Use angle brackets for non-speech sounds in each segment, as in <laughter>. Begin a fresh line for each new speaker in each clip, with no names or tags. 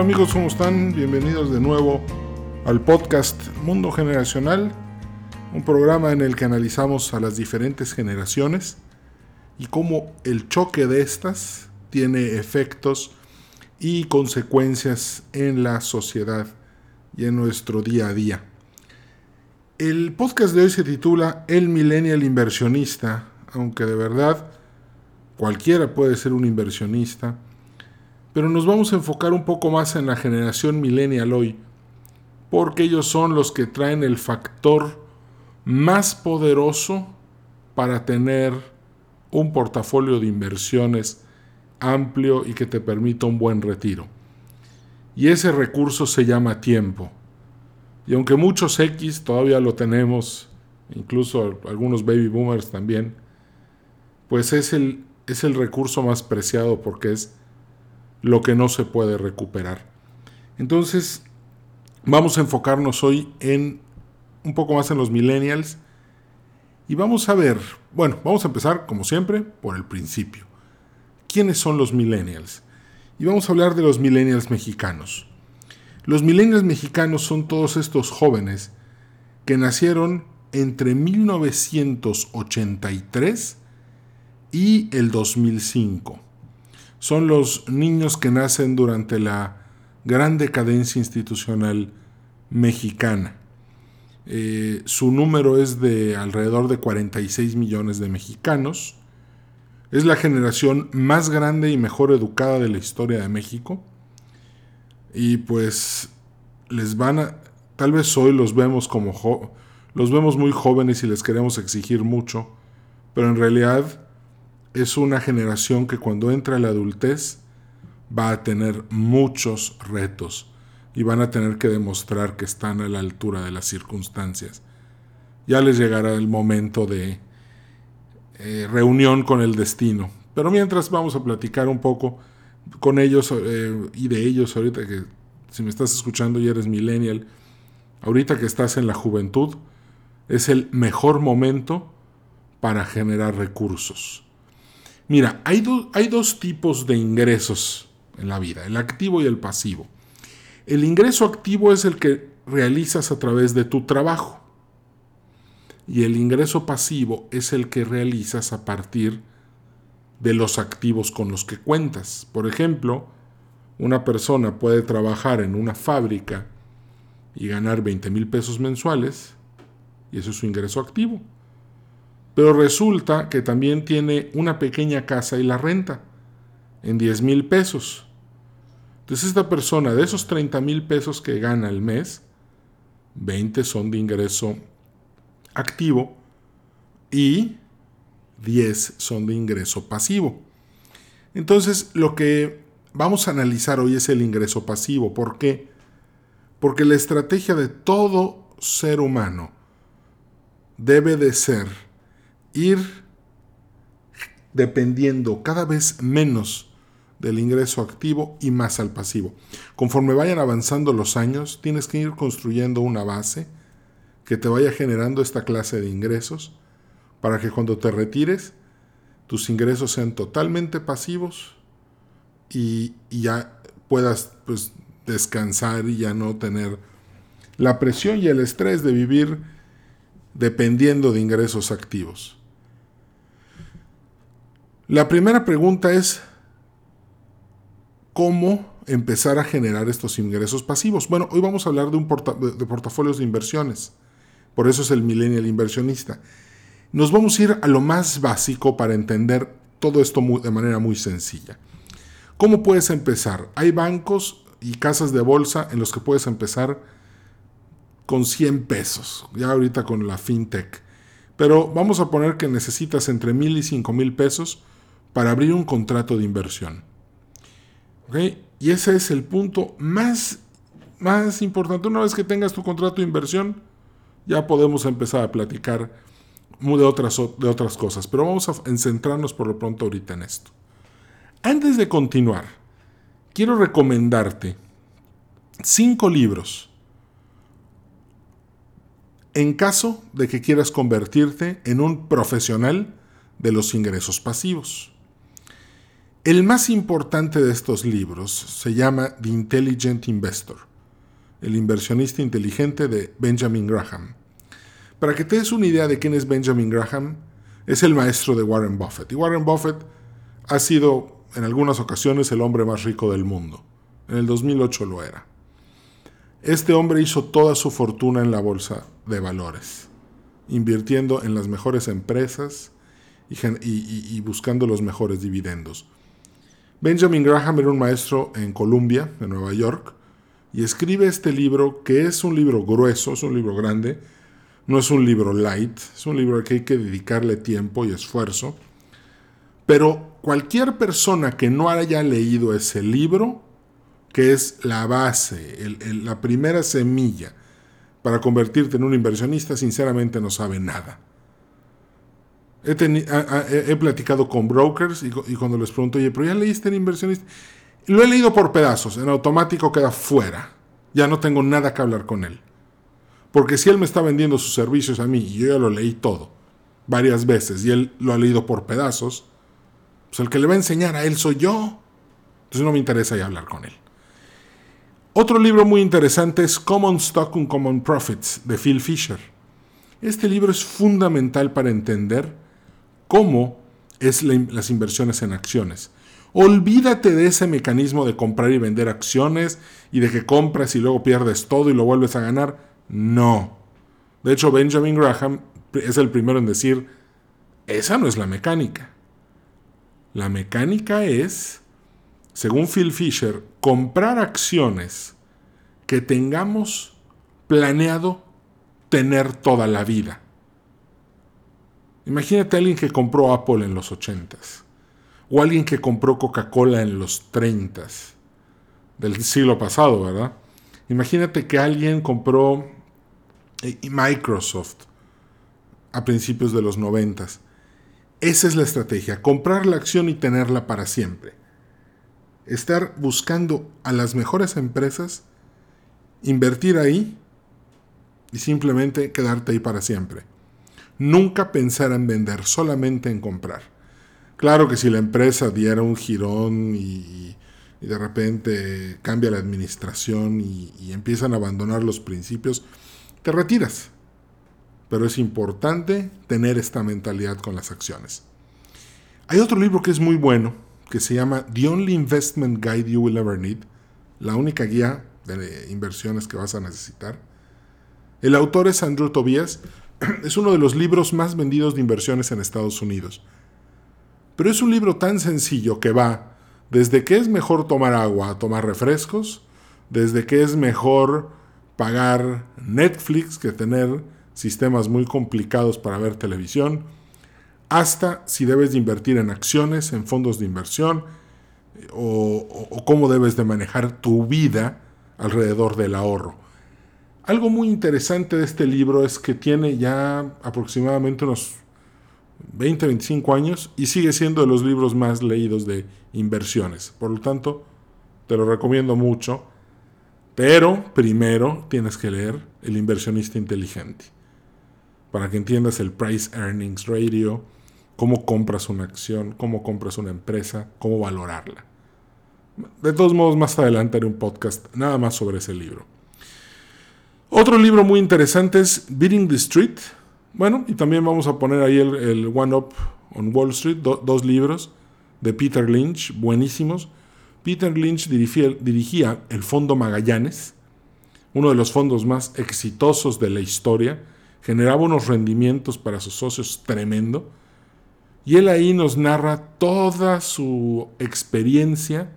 Hola amigos, ¿cómo están? Bienvenidos de nuevo al podcast Mundo Generacional, un programa en el que analizamos a las diferentes generaciones y cómo el choque de estas tiene efectos y consecuencias en la sociedad y en nuestro día a día. El podcast de hoy se titula El Millennial Inversionista, aunque de verdad cualquiera puede ser un inversionista, pero nos vamos a enfocar un poco más en la generación millennial hoy, porque ellos son los que traen el factor más poderoso para tener un portafolio de inversiones amplio y que te permita un buen retiro. Y ese recurso se llama tiempo. Y aunque muchos X todavía lo tenemos, incluso algunos baby boomers también, pues es el, es el recurso más preciado porque es lo que no se puede recuperar. Entonces, vamos a enfocarnos hoy en un poco más en los millennials y vamos a ver, bueno, vamos a empezar como siempre por el principio. ¿Quiénes son los millennials? Y vamos a hablar de los millennials mexicanos. Los millennials mexicanos son todos estos jóvenes que nacieron entre 1983 y el 2005. Son los niños que nacen durante la gran decadencia institucional mexicana. Eh, su número es de alrededor de 46 millones de mexicanos es la generación más grande y mejor educada de la historia de México. Y pues les van a... Tal vez hoy los vemos como... los vemos muy jóvenes y les queremos exigir mucho. Pero en realidad es una generación que cuando entra a la adultez va a tener muchos retos y van a tener que demostrar que están a la altura de las circunstancias. Ya les llegará el momento de eh, reunión con el destino. Pero mientras vamos a platicar un poco con ellos eh, y de ellos ahorita que si me estás escuchando y eres millennial, ahorita que estás en la juventud, es el mejor momento para generar recursos. Mira, hay, hay dos tipos de ingresos en la vida, el activo y el pasivo. El ingreso activo es el que realizas a través de tu trabajo y el ingreso pasivo es el que realizas a partir de los activos con los que cuentas. Por ejemplo, una persona puede trabajar en una fábrica y ganar 20 mil pesos mensuales, y eso es su ingreso activo. Pero resulta que también tiene una pequeña casa y la renta en 10 mil pesos. Entonces esta persona, de esos 30 mil pesos que gana al mes, 20 son de ingreso activo y 10 son de ingreso pasivo. Entonces, lo que vamos a analizar hoy es el ingreso pasivo. ¿Por qué? Porque la estrategia de todo ser humano debe de ser ir dependiendo cada vez menos del ingreso activo y más al pasivo. Conforme vayan avanzando los años, tienes que ir construyendo una base que te vaya generando esta clase de ingresos para que cuando te retires tus ingresos sean totalmente pasivos y, ya puedas pues, descansar y ya no tener la presión y el estrés de vivir dependiendo de ingresos activos. La primera pregunta es, ¿cómo empezar a generar estos ingresos pasivos? Bueno, hoy vamos a hablar de, un de portafolios de inversiones. Por eso es el millennial inversionista. Nos vamos a ir a lo más básico para entender todo esto de manera muy sencilla. ¿Cómo puedes empezar? Hay bancos y casas de bolsa en los que puedes empezar con 100 pesos, ya ahorita con la fintech. Pero vamos a poner que necesitas entre mil y cinco mil pesos para abrir un contrato de inversión. Y ese es el punto más, más importante. Una vez que tengas tu contrato de inversión, ya podemos empezar a platicar de otras, de otras cosas, pero vamos a centrarnos por lo pronto ahorita en esto. Antes de continuar, quiero recomendarte cinco libros en caso de que quieras convertirte en un profesional de los ingresos pasivos. El más importante de estos libros se llama The Intelligent Investor, el inversionista inteligente de Benjamin Graham. Para que te des una idea de quién es Benjamin Graham, es el maestro de Warren Buffett. Y Warren Buffett ha sido en algunas ocasiones el hombre más rico del mundo. En el 2008 lo era. Este hombre hizo toda su fortuna en la bolsa de valores, invirtiendo en las mejores empresas y, buscando los mejores dividendos. Benjamin Graham era un maestro en Columbia, en Nueva York, y escribe este libro que es un libro grueso, es un libro grande, no es un libro light, es un libro al que hay que dedicarle tiempo y esfuerzo, pero cualquier persona que no haya leído ese libro, que es la base, la primera semilla para convertirte en un inversionista, sinceramente no sabe nada. He, platicado con brokers y, cuando les pregunto, oye, pero ya leíste en inversionista, lo he leído por pedazos, en automático queda fuera. Ya no tengo nada que hablar con él. Porque si él me está vendiendo sus servicios a mí y yo ya lo leí todo, varias veces, y él lo ha leído por pedazos, pues el que le va a enseñar a él soy yo. Entonces no me interesa ya hablar con él. Otro libro muy interesante es Common Stock and Common Profits de Phil Fisher. Este libro es fundamental para entender cómo es las inversiones en acciones. Olvídate de ese mecanismo de comprar y vender acciones y de que compras y luego pierdes todo y lo vuelves a ganar. No. De hecho, Benjamin Graham es el primero en decir, esa no es la mecánica. La mecánica es, según Phil Fisher, comprar acciones que tengamos planeado tener toda la vida. Imagínate a alguien que compró Apple en los 80s, o alguien que compró Coca-Cola en los 30s del siglo pasado, ¿verdad? Imagínate que alguien compró eh, Microsoft a principios de los 90 esa es la estrategia, comprar la acción y tenerla para siempre. Estar buscando a las mejores empresas, invertir ahí y simplemente quedarte ahí para siempre. Nunca pensar en vender, solamente en comprar. Claro que si la empresa diera un girón y, de repente cambia la administración y empiezan a abandonar los principios, te retiras pero es importante tener esta mentalidad con las acciones. Hay otro libro que es muy bueno, que se llama The Only Investment Guide You Will Ever Need, la única guía de inversiones que vas a necesitar. El autor es Andrew Tobias, <clears throat> es uno de los libros más vendidos de inversiones en Estados Unidos. Pero es un libro tan sencillo que va desde que es mejor tomar agua a tomar refrescos, desde que es mejor pagar Netflix que tener sistemas muy complicados para ver televisión, hasta si debes de invertir en acciones, en fondos de inversión, o, cómo debes de manejar tu vida alrededor del ahorro. Algo muy interesante de este libro es que tiene ya aproximadamente unos 20, 25 años y sigue siendo de los libros más leídos de inversiones. Por lo tanto, te lo recomiendo mucho. Pero primero tienes que leer El inversionista inteligente para que entiendas el Price Earnings Radio, cómo compras una acción, cómo compras una empresa, cómo valorarla. De todos modos, más adelante haré un podcast nada más sobre ese libro. Otro libro muy interesante es Beating the Street. Bueno, y también vamos a poner ahí el, One Up on Wall Street, dos libros de Peter Lynch, buenísimos. Peter Lynch dirigía, dirigía el Fondo Magallanes, uno de los fondos más exitosos de la historia generaba unos rendimientos para sus socios tremendo. Y él ahí nos narra toda su experiencia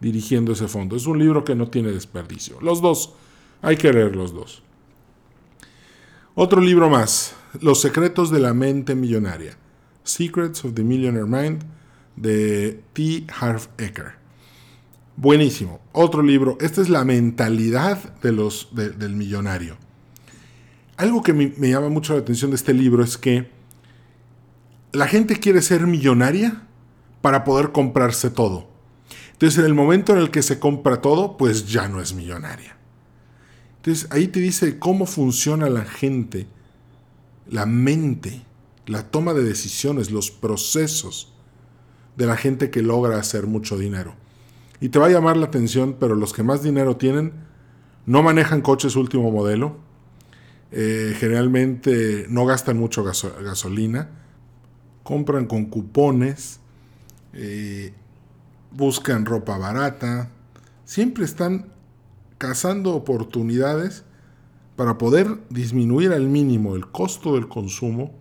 dirigiendo ese fondo. Es un libro que no tiene desperdicio. Los dos, hay que leer los dos. Otro libro más, Los secretos de la mente millonaria. Secrets of the Millionaire Mind de T. Harv Eker. Buenísimo. Otro libro. Esta es la mentalidad del millonario. Algo que me, llama mucho la atención de este libro es que la gente quiere ser millonaria para poder comprarse todo. Entonces, en el momento en el que se compra todo, pues ya no es millonaria. Entonces, ahí te dice cómo funciona la gente, la mente, la toma de decisiones, los procesos de la gente que logra hacer mucho dinero. Y te va a llamar la atención, pero los que más dinero tienen no manejan coches último modelo, eh, generalmente no gastan mucho gasolina, compran con cupones, eh, buscan ropa barata, siempre están cazando oportunidades para poder disminuir al mínimo el costo del consumo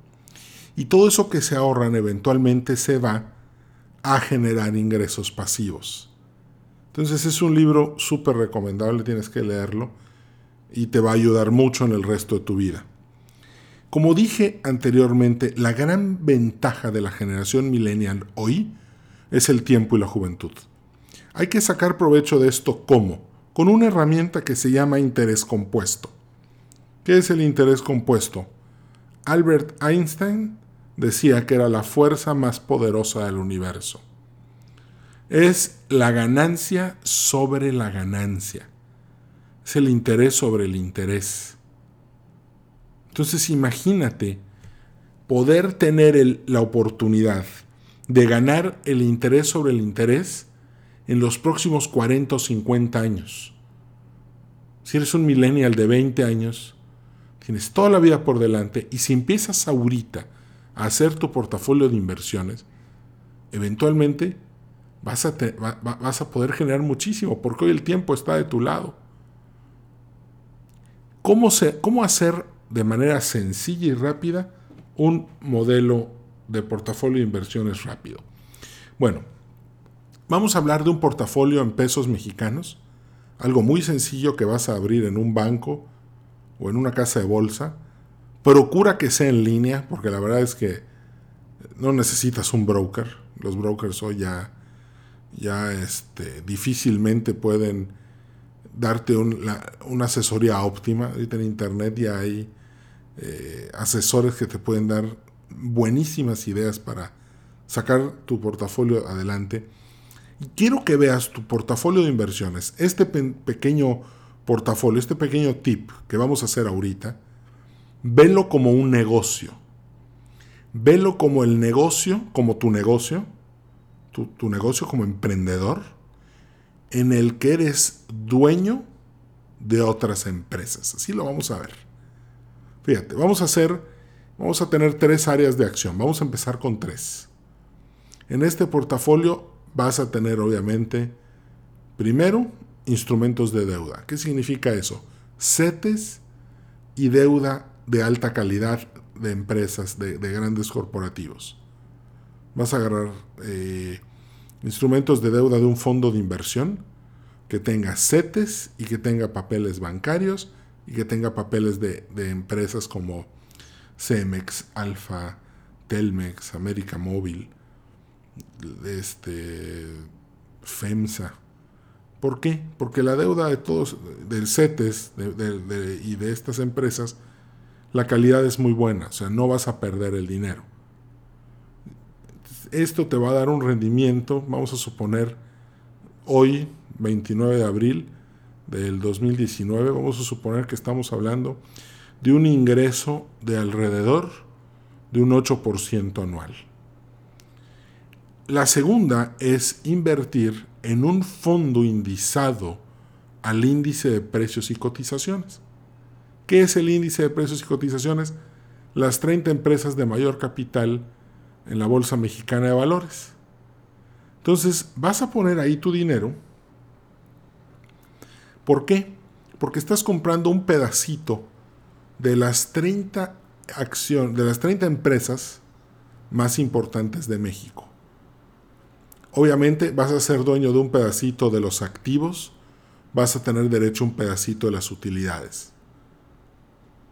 y todo eso que se ahorran eventualmente se va a generar ingresos pasivos. Entonces es un libro súper recomendable, tienes que leerlo y te va a ayudar mucho en el resto de tu vida. Como dije anteriormente, la gran ventaja de la generación millennial hoy es el tiempo y la juventud. Hay que sacar provecho de esto ¿cómo? Con una herramienta que se llama interés compuesto. ¿Qué es el interés compuesto? Albert Einstein decía que era la fuerza más poderosa del universo. Es la ganancia sobre la ganancia. Es el interés sobre el interés. Entonces imagínate poder tener la oportunidad de ganar el interés sobre el interés en los próximos 40 o 50 años. Si eres un millennial de 20 años, tienes toda la vida por delante y si empiezas a hacer tu portafolio de inversiones, eventualmente vas a, poder generar muchísimo porque hoy el tiempo está de tu lado. ¿Cómo, ¿Cómo hacer de manera sencilla y rápida un modelo de portafolio de inversiones rápido? Bueno, vamos a hablar de un portafolio en pesos mexicanos, algo muy sencillo que vas a abrir en un banco o en una casa de bolsa Procura que sea en línea, porque la verdad es que no necesitas un broker. Los brokers hoy ya, ya este, difícilmente pueden darte una asesoría óptima. Ahorita en internet ya hay eh, asesores que te pueden dar buenísimas ideas para sacar tu portafolio adelante. Quiero que veas tu portafolio de inversiones, este pequeño portafolio, este pequeño tip que vamos a hacer ahorita, Velo como un negocio. Velo como el negocio, como tu negocio, tu, negocio como emprendedor, en el que eres dueño de otras empresas. Así lo vamos a ver. Fíjate, vamos a hacer, vamos a tener tres áreas de acción. Vamos a empezar con tres. En este portafolio vas a tener, obviamente, primero, instrumentos de deuda. ¿Qué significa eso? CETES y deuda de alta calidad de empresas, de, grandes corporativos. Vas a agarrar eh, instrumentos de deuda de un fondo de inversión que tenga CETES y que tenga papeles bancarios y que tenga papeles de, empresas como Cemex, Alfa, Telmex, América Móvil, este, FEMSA. ¿Por qué? Porque la deuda de todos, del CETES y de estas empresas, la calidad es muy buena, o sea, no vas a perder el dinero. Esto te va a dar un rendimiento, vamos a suponer, hoy, 29 de abril del 2019, vamos a suponer que estamos hablando de un ingreso de alrededor de un 8% anual. La segunda es invertir en un fondo indizado al índice de precios y cotizaciones. ¿Qué es el índice de precios y cotizaciones? Las 30 empresas de mayor capital en la Bolsa Mexicana de Valores. Entonces, vas a poner ahí tu dinero. ¿Por qué? Porque estás comprando un pedacito de las 30 acciones, de las 30 empresas más importantes de México. Obviamente vas a ser dueño de un pedacito de los activos, vas a tener derecho a un pedacito de las utilidades.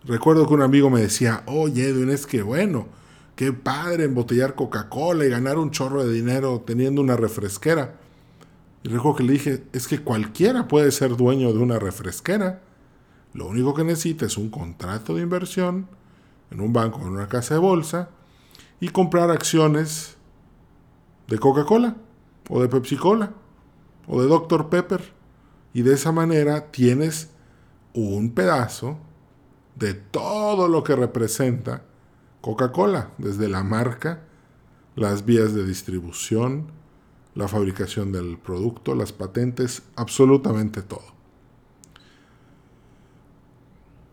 Recuerdo que un amigo me decía, oye Edwin, es que bueno, qué padre embotellar Coca-Cola y ganar un chorro de dinero teniendo una refresquera. Y recuerdo que le dije, es que cualquiera puede ser dueño de una refresquera. Lo único que necesita es un contrato de inversión en un banco en una casa de bolsa y comprar acciones de Coca-Cola o de Pepsi-Cola o de Dr. Pepper. Y de esa manera tienes un pedazo de todo lo que representa Coca-Cola, desde la marca las vías de distribución, la fabricación del producto, las patentes, absolutamente todo.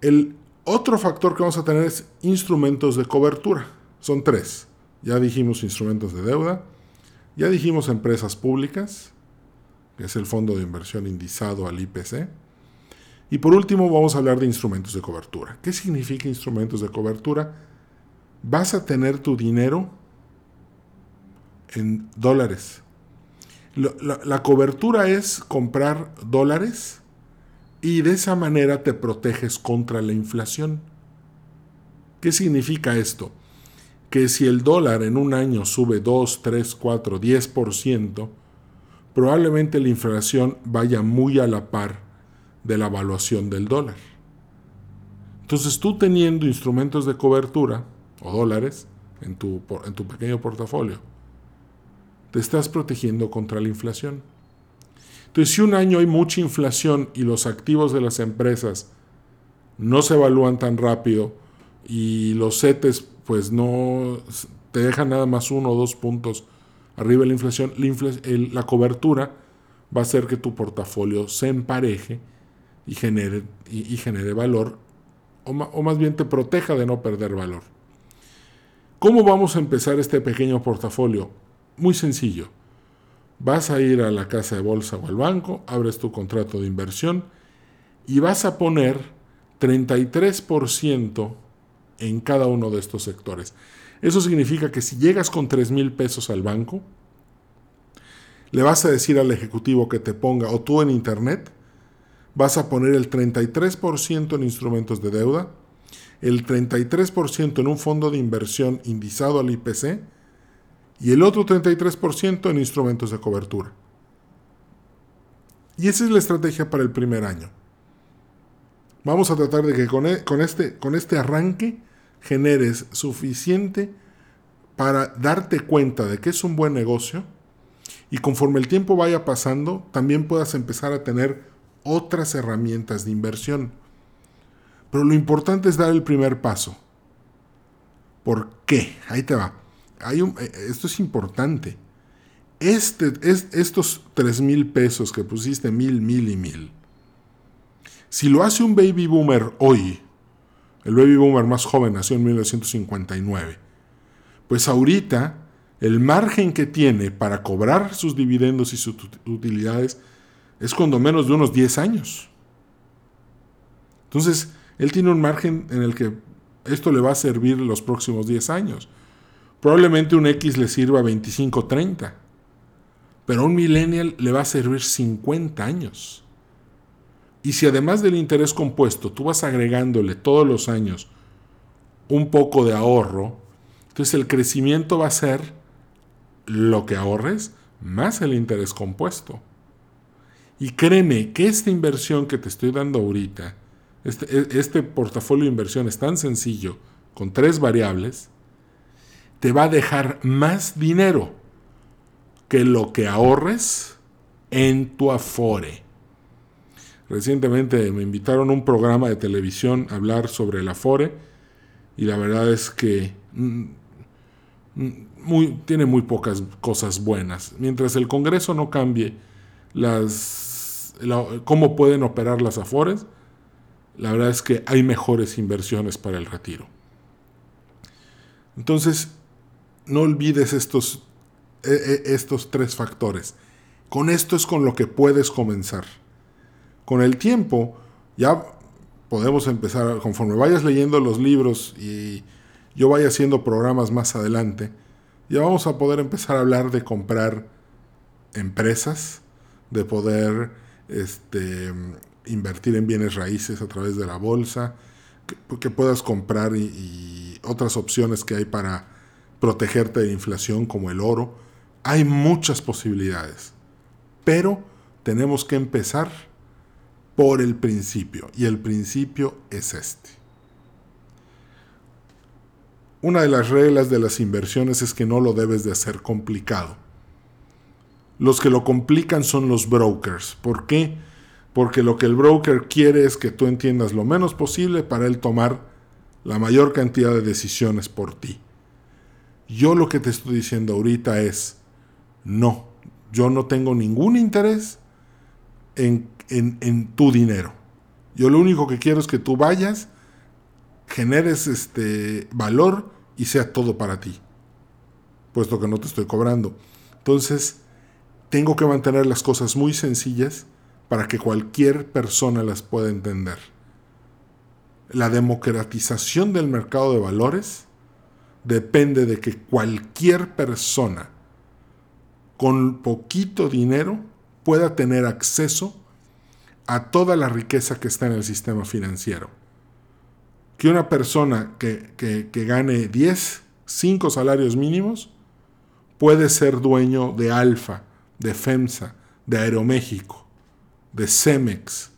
El otro factor que vamos a tener es instrumentos de cobertura. Son tres. Ya dijimos instrumentos de deuda, ya dijimos empresas públicas, que es el fondo de inversión indizado al IPC. Y por último vamos a hablar de instrumentos de cobertura. ¿Qué significa instrumentos de cobertura? Vas a tener tu dinero en dólares. La, cobertura es comprar dólares y de esa manera te proteges contra la inflación. ¿Qué significa esto? Que si el dólar en un año sube 2, 3, 4, 10%, probablemente la inflación vaya muy a la par de la evaluación del dólar. Entonces tú teniendo instrumentos de cobertura o dólares en tu, en tu pequeño portafolio, te estás protegiendo contra la inflación. Entonces, si un año hay mucha inflación y los activos de las empresas no se evalúan tan rápido y los CETES pues no te dejan nada más uno o dos puntos arriba de la inflación, la, cobertura va a hacer que tu portafolio se empareje y genere, y, genere valor, o, o más bien te proteja de no perder valor. ¿Cómo vamos a empezar este pequeño portafolio? Muy sencillo. Vas a ir a la casa de bolsa o al banco, abres tu contrato de inversión y vas a poner 33% en cada uno de estos sectores. Eso significa que si llegas con 3 mil pesos al banco, le vas a decir al ejecutivo que te ponga, o tú en internet, vas a poner el 33% en instrumentos de deuda, el 33% en un fondo de inversión indizado al IPC y el otro 33% en instrumentos de cobertura. Y esa es la estrategia para el primer año. Vamos a tratar de que con, e, este, con este arranque generes suficiente para darte cuenta de que es un buen negocio y conforme el tiempo vaya pasando, también puedas empezar a tener otras herramientas de inversión. Pero lo importante es dar el primer paso. ¿Por qué? Ahí te va. Eh, esto es importante. Este, es, estos 3 mil pesos que pusiste, mil, mil y mil, si lo hace un baby boomer hoy, el baby boomer más joven nació en 1959, pues ahorita el margen que tiene para cobrar sus dividendos y sus utilidades es cuando menos de unos 10 años. Entonces, él tiene un margen en el que esto le va a servir los próximos 10 años. Probablemente un X le sirva 25, 30. Pero a un millennial le va a servir 50 años. Y si además del interés compuesto tú vas agregándole todos los años un poco de ahorro, entonces el crecimiento va a ser lo que ahorres más el interés compuesto. Y créeme que esta inversión que te estoy dando ahorita, este, e, este portafolio de inversión es tan sencillo, con tres variables, te va a dejar más dinero que lo que ahorres en tu Afore. Recientemente me invitaron a un programa de televisión a hablar sobre el Afore y la verdad es que mm, mm, tiene muy pocas cosas buenas. Mientras el Congreso no cambie las, cómo pueden operar las Afores, la verdad es que hay mejores inversiones para el retiro. Entonces, no olvides estos, e, e, estos tres factores. Con esto es con lo que puedes comenzar. Con el tiempo ya podemos empezar, conforme vayas leyendo los libros y yo vaya haciendo programas más adelante, ya vamos a poder empezar a hablar de comprar empresas, de poder este, invertir en bienes raíces a través de la bolsa, que, puedas comprar y otras opciones que hay para protegerte de inflación como el oro. Hay muchas posibilidades, pero tenemos que empezar por el principio y el principio es este. Una de las reglas de las inversiones es que no lo debes de hacer complicado. Los que lo complican son los brokers. ¿Por qué? Porque lo que el broker quiere es que tú entiendas lo menos posible para él tomar la mayor cantidad de decisiones por ti. Yo lo que te estoy diciendo ahorita es, no, yo no tengo ningún interés en, en, tu dinero. Yo lo único que quiero es que tú vayas, generes este valor y sea todo para ti, puesto que no te estoy cobrando. Entonces, tengo que mantener las cosas muy sencillas para que cualquier persona las pueda entender. La democratización del mercado de valores depende de que cualquier persona con poquito dinero pueda tener acceso a toda la riqueza que está en el sistema financiero. Que una persona que, que gane 10, 5 salarios mínimos puede ser dueño de Alfa, de FEMSA, de Aeroméxico, de Cemex.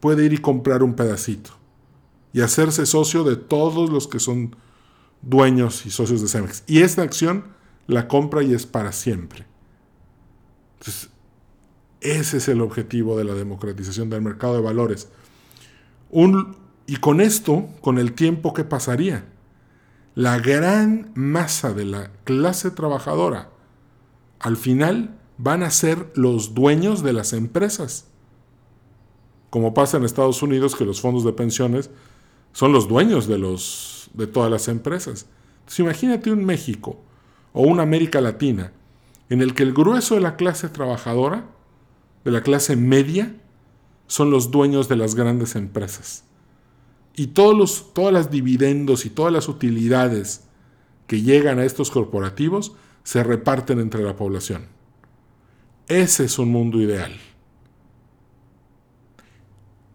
Puede ir y comprar un pedacito y hacerse socio de todos los que son dueños y socios de Cemex. Y esta acción la compra y es para siempre. Entonces, ese es el objetivo de la democratización del mercado de valores. Un, y con esto, con el tiempo que pasaría, la gran masa de la clase trabajadora al final van a ser los dueños de las empresas. Como pasa en Estados Unidos que los fondos de pensiones son los dueños de, los, de todas las empresas. Entonces imagínate un México o una América Latina en el que el grueso de la clase trabajadora, de la clase media, son los dueños de las grandes empresas. Y todos los, todas dividendos y todas las utilidades que llegan a estos corporativos se reparten entre la población. Ese es un mundo ideal.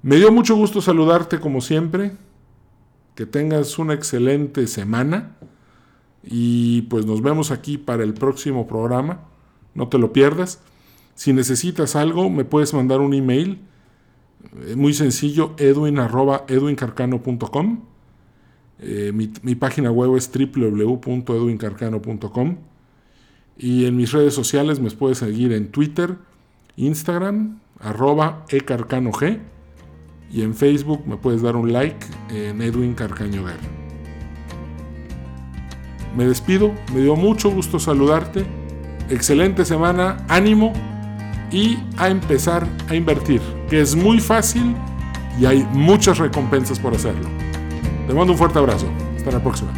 Me dio mucho gusto saludarte como siempre. Que tengas una excelente semana. Y pues nos vemos aquí para el próximo programa. No te lo pierdas. Si necesitas algo, me puedes mandar un email. Eh, muy sencillo, edwin.edwincarcano.com. Eh, mi, página web es www.edwincarcano.com. Y en mis redes sociales me puedes seguir en Twitter, Instagram, arroba ecarcanog. Y en Facebook me puedes dar un like en Edwin Carcaño Me despido, me dio mucho gusto saludarte. Excelente semana, ánimo y a empezar a invertir, que es muy fácil y hay muchas recompensas por hacerlo. Te mando un fuerte abrazo. Hasta la próxima.